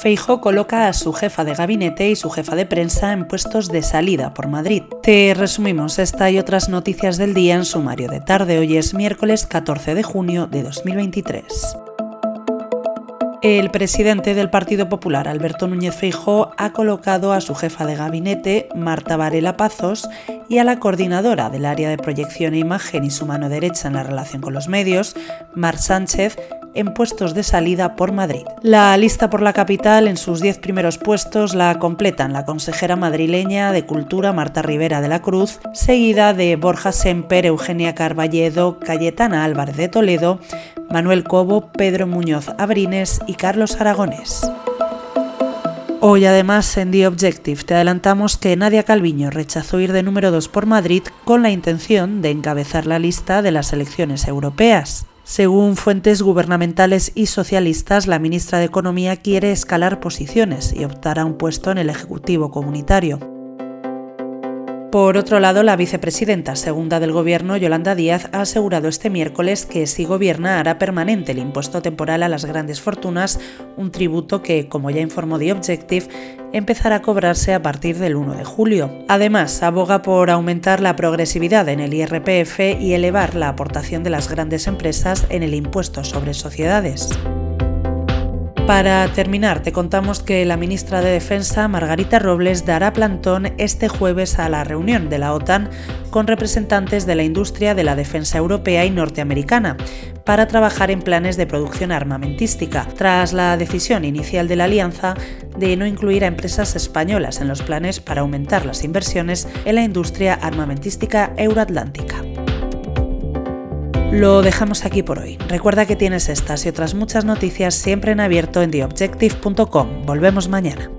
Feijo coloca a su jefa de gabinete y su jefa de prensa en puestos de salida por Madrid. Te resumimos esta y otras noticias del día en sumario de tarde. Hoy es miércoles 14 de junio de 2023. El presidente del Partido Popular, Alberto Núñez Feijóo, ha colocado a su jefa de gabinete, Marta Varela Pazos, y a la coordinadora del área de proyección e imagen y su mano derecha en la relación con los medios, Mar Sánchez, en puestos de salida por Madrid. La lista por la capital en sus diez primeros puestos la completan la consejera madrileña de Cultura Marta Rivera de la Cruz, seguida de Borja Semper, Eugenia Carballedo, Cayetana Álvarez de Toledo, Manuel Cobo, Pedro Muñoz Abrines y Carlos Aragonés. Hoy además en The Objective te adelantamos que Nadia Calviño rechazó ir de número 2 por Madrid con la intención de encabezar la lista de las elecciones europeas. Según fuentes gubernamentales y socialistas, la ministra de Economía quiere escalar posiciones y optar a un puesto en el Ejecutivo Comunitario. Por otro lado, la vicepresidenta segunda del Gobierno, Yolanda Díaz, ha asegurado este miércoles que si gobierna hará permanente el impuesto temporal a las grandes fortunas, un tributo que, como ya informó The Objective, empezará a cobrarse a partir del 1 de julio. Además, aboga por aumentar la progresividad en el IRPF y elevar la aportación de las grandes empresas en el impuesto sobre sociedades. Para terminar, te contamos que la ministra de Defensa, Margarita Robles, dará plantón este jueves a la reunión de la OTAN con representantes de la industria de la defensa europea y norteamericana para trabajar en planes de producción armamentística, tras la decisión inicial de la alianza de no incluir a empresas españolas en los planes para aumentar las inversiones en la industria armamentística euroatlántica. Lo dejamos aquí por hoy. Recuerda que tienes estas y otras muchas noticias siempre en abierto en theobjective.com. Volvemos mañana.